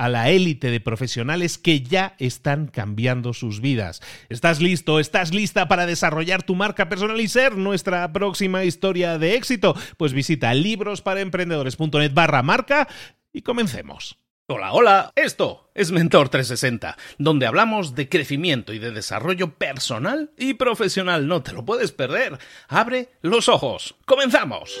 a la élite de profesionales que ya están cambiando sus vidas. ¿Estás listo? ¿Estás lista para desarrollar tu marca personal y ser nuestra próxima historia de éxito? Pues visita librosparaemprendedores.net barra marca y comencemos. Hola, hola, esto es Mentor 360, donde hablamos de crecimiento y de desarrollo personal y profesional. No te lo puedes perder. Abre los ojos. ¡Comenzamos!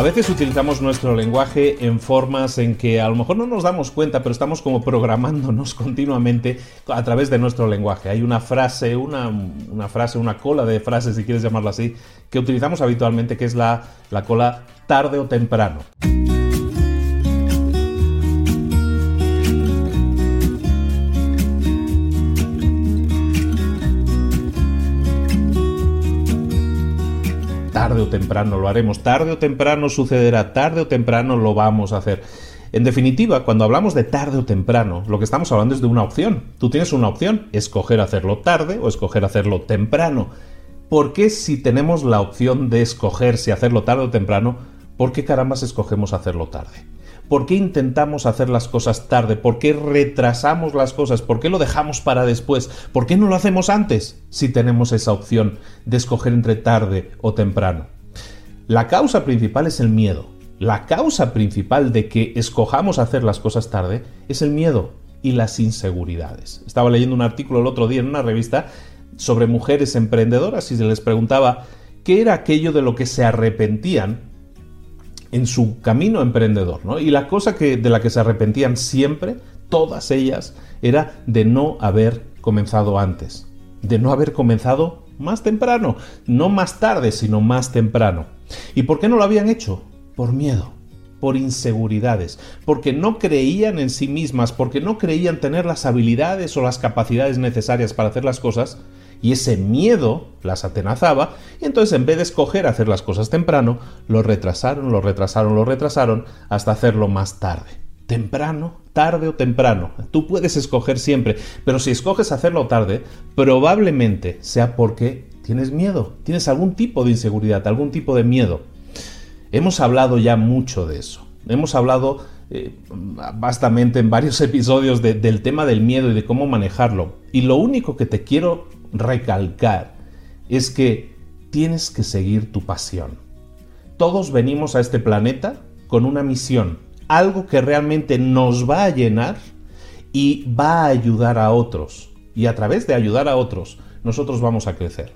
A veces utilizamos nuestro lenguaje en formas en que a lo mejor no nos damos cuenta, pero estamos como programándonos continuamente a través de nuestro lenguaje. Hay una frase, una, frase, una cola de frases, si quieres llamarla así, que utilizamos habitualmente, que es la, la cola tarde o temprano. Temprano lo haremos, tarde o temprano sucederá, tarde o temprano lo vamos a hacer. En definitiva, cuando hablamos de tarde o temprano, lo que estamos hablando es de una opción. Tú tienes una opción, escoger hacerlo tarde o escoger hacerlo temprano. ¿Por qué si tenemos la opción de escoger si hacerlo tarde o temprano, por qué caramba escogemos hacerlo tarde? ¿Por qué intentamos hacer las cosas tarde? ¿Por qué retrasamos las cosas? ¿Por qué lo dejamos para después? ¿Por qué no lo hacemos antes si tenemos esa opción de escoger entre tarde o temprano? La causa principal es el miedo. La causa principal de que escojamos hacer las cosas tarde es el miedo y las inseguridades. Estaba leyendo un artículo el otro día en una revista sobre mujeres emprendedoras y se les preguntaba qué era aquello de lo que se arrepentían en su camino emprendedor, ¿no? Y la cosa que, de la que se arrepentían siempre, todas ellas, era de no haber comenzado antes, de no haber comenzado más temprano, no más tarde, sino más temprano. ¿Y por qué no lo habían hecho? Por miedo, por inseguridades, porque no creían en sí mismas, porque no creían tener las habilidades o las capacidades necesarias para hacer las cosas, y ese miedo las atenazaba, y entonces en vez de escoger hacer las cosas temprano, lo retrasaron, lo retrasaron, lo retrasaron hasta hacerlo más tarde. Temprano, tarde o temprano. Tú puedes escoger siempre, pero si escoges hacerlo tarde, probablemente sea porque tienes miedo, tienes algún tipo de inseguridad, algún tipo de miedo. Hemos hablado ya mucho de eso. Hemos hablado eh, en varios episodios del tema del miedo y de cómo manejarlo. Y lo único que te quiero recalcar es que tienes que seguir tu pasión. Todos venimos a este planeta con una misión, algo que realmente nos va a llenar y va a ayudar a otros. Y a través de ayudar a otros, nosotros vamos a crecer.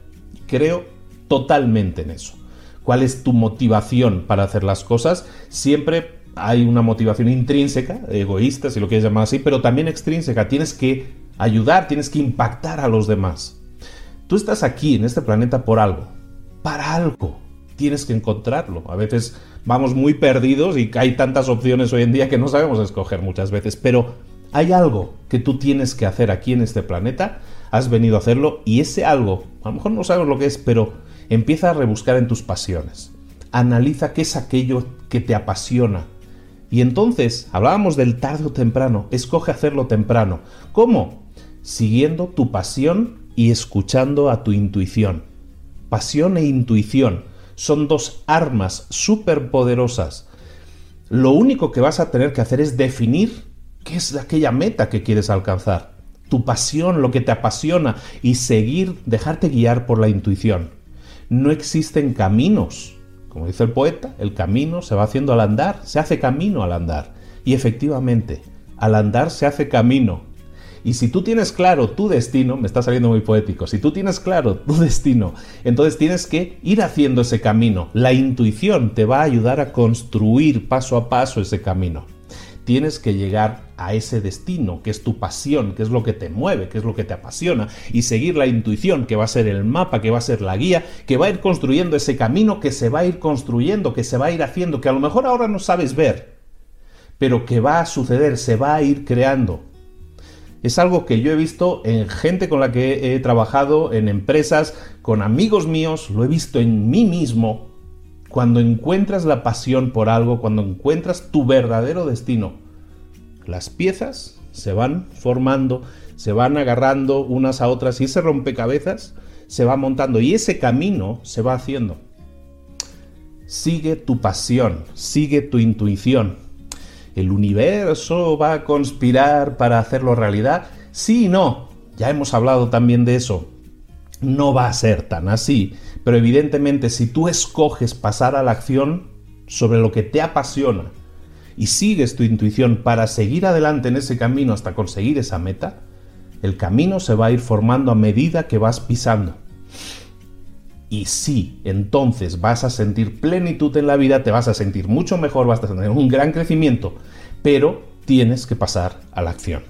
Creo totalmente en eso. ¿Cuál es tu motivación para hacer las cosas? Siempre hay una motivación intrínseca, egoísta, si lo quieres llamar así, pero también extrínseca. Tienes que ayudar, tienes que impactar a los demás. Tú estás aquí en este planeta por algo, para algo. Tienes que encontrarlo. A veces vamos muy perdidos y hay tantas opciones hoy en día que no sabemos escoger muchas veces, pero hay algo que tú tienes que hacer aquí en este planeta, has venido a hacerlo y ese algo, a lo mejor no sabes lo que es, pero empieza a rebuscar en tus pasiones. Analiza qué es aquello que te apasiona. Y entonces, hablábamos del tarde o temprano, escoge hacerlo temprano. ¿Cómo? Siguiendo tu pasión y escuchando a tu intuición. Pasión e intuición son dos armas súper poderosas. Lo único que vas a tener que hacer es definir qué es aquella meta que quieres alcanzar. Tu pasión, lo que te apasiona y seguir, dejarte guiar por la intuición. No existen caminos. Como dice el poeta, el camino se va haciendo al andar, se hace camino al andar. Y efectivamente, al andar se hace camino, y si tú tienes claro tu destino, me está saliendo muy poético, si tú tienes claro tu destino, entonces tienes que ir haciendo ese camino. La intuición te va a ayudar a construir paso a paso ese camino. Tienes que llegar a ese destino, que es tu pasión, que es lo que te mueve, que es lo que te apasiona, y seguir la intuición, que va a ser el mapa, que va a ser la guía, que va a ir construyendo ese camino, que se va a ir construyendo, que se va a ir haciendo, que a lo mejor ahora no sabes ver, pero que va a suceder, se va a ir creando es algo que yo he visto en gente con la que he trabajado, en empresas, con amigos míos, lo he visto en mí mismo. Cuando encuentras la pasión por algo, cuando encuentras tu verdadero destino, las piezas se van formando, se van agarrando unas a otras y ese rompecabezas se va montando y ese camino se va haciendo. Sigue tu pasión, sigue tu intuición, ¿El universo va a conspirar para hacerlo realidad? Sí y no. Ya hemos hablado también de eso. No va a ser tan así, pero evidentemente si tú escoges pasar a la acción sobre lo que te apasiona y sigues tu intuición para seguir adelante en ese camino hasta conseguir esa meta, el camino se va a ir formando a medida que vas pisando. Y sí, entonces vas a sentir plenitud en la vida, te vas a sentir mucho mejor, vas a tener un gran crecimiento, pero tienes que pasar a la acción.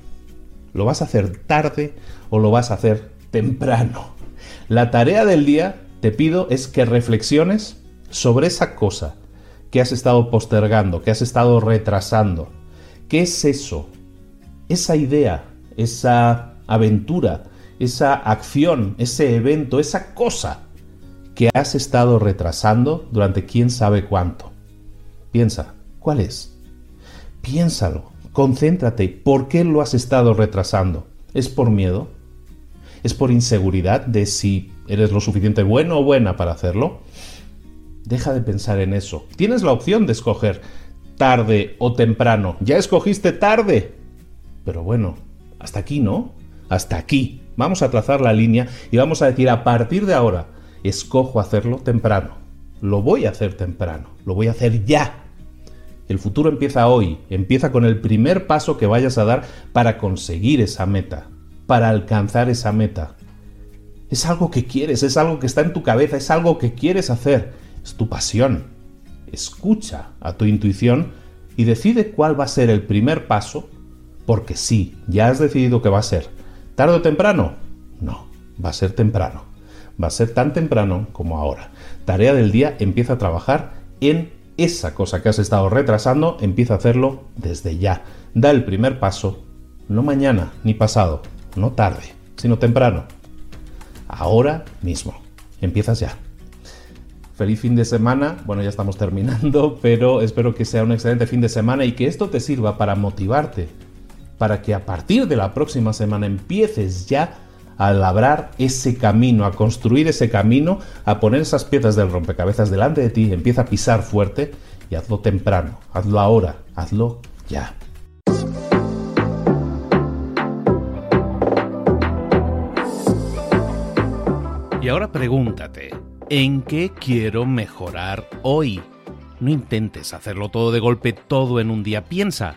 ¿Lo vas a hacer tarde o lo vas a hacer temprano? La tarea del día, te pido, es que reflexiones sobre esa cosa que has estado postergando, que has estado retrasando. ¿Qué es eso? Esa idea, esa aventura, esa acción, ese evento, esa cosa que has estado retrasando durante quién sabe cuánto. Piensa, ¿cuál es? Piénsalo, concéntrate, ¿por qué lo has estado retrasando? ¿Es por miedo? ¿Es por inseguridad de si eres lo suficiente bueno o buena para hacerlo? Deja de pensar en eso. Tienes la opción de escoger tarde o temprano. Ya escogiste tarde. Pero bueno, hasta aquí, ¿no? Hasta aquí. Vamos a trazar la línea y vamos a decir a partir de ahora, escojo hacerlo temprano. Lo voy a hacer temprano, lo voy a hacer ya. El futuro empieza hoy, empieza con el primer paso que vayas a dar para conseguir esa meta, para alcanzar esa meta. Es algo que quieres, es algo que está en tu cabeza, es algo que quieres hacer, es tu pasión. Escucha a tu intuición y decide cuál va a ser el primer paso, porque sí, ya has decidido que va a ser. ¿Tarde o temprano? No, va a ser temprano. Va a ser tan temprano como ahora. Tarea del día, empieza a trabajar en esa cosa que has estado retrasando, empieza a hacerlo desde ya. Da el primer paso, no mañana ni pasado, no tarde, sino temprano ahora mismo. Empiezas ya. Feliz fin de semana. Bueno, ya estamos terminando, pero espero que sea un excelente fin de semana y que esto te sirva para motivarte, para que a partir de la próxima semana empieces ya a labrar ese camino, a construir ese camino, a poner esas piezas del rompecabezas delante de ti, empieza a pisar fuerte y hazlo temprano, hazlo ahora, hazlo ya. Y ahora pregúntate, ¿en qué quiero mejorar hoy? No intentes hacerlo todo de golpe, todo en un día. Piensa,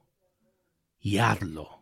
y hazlo.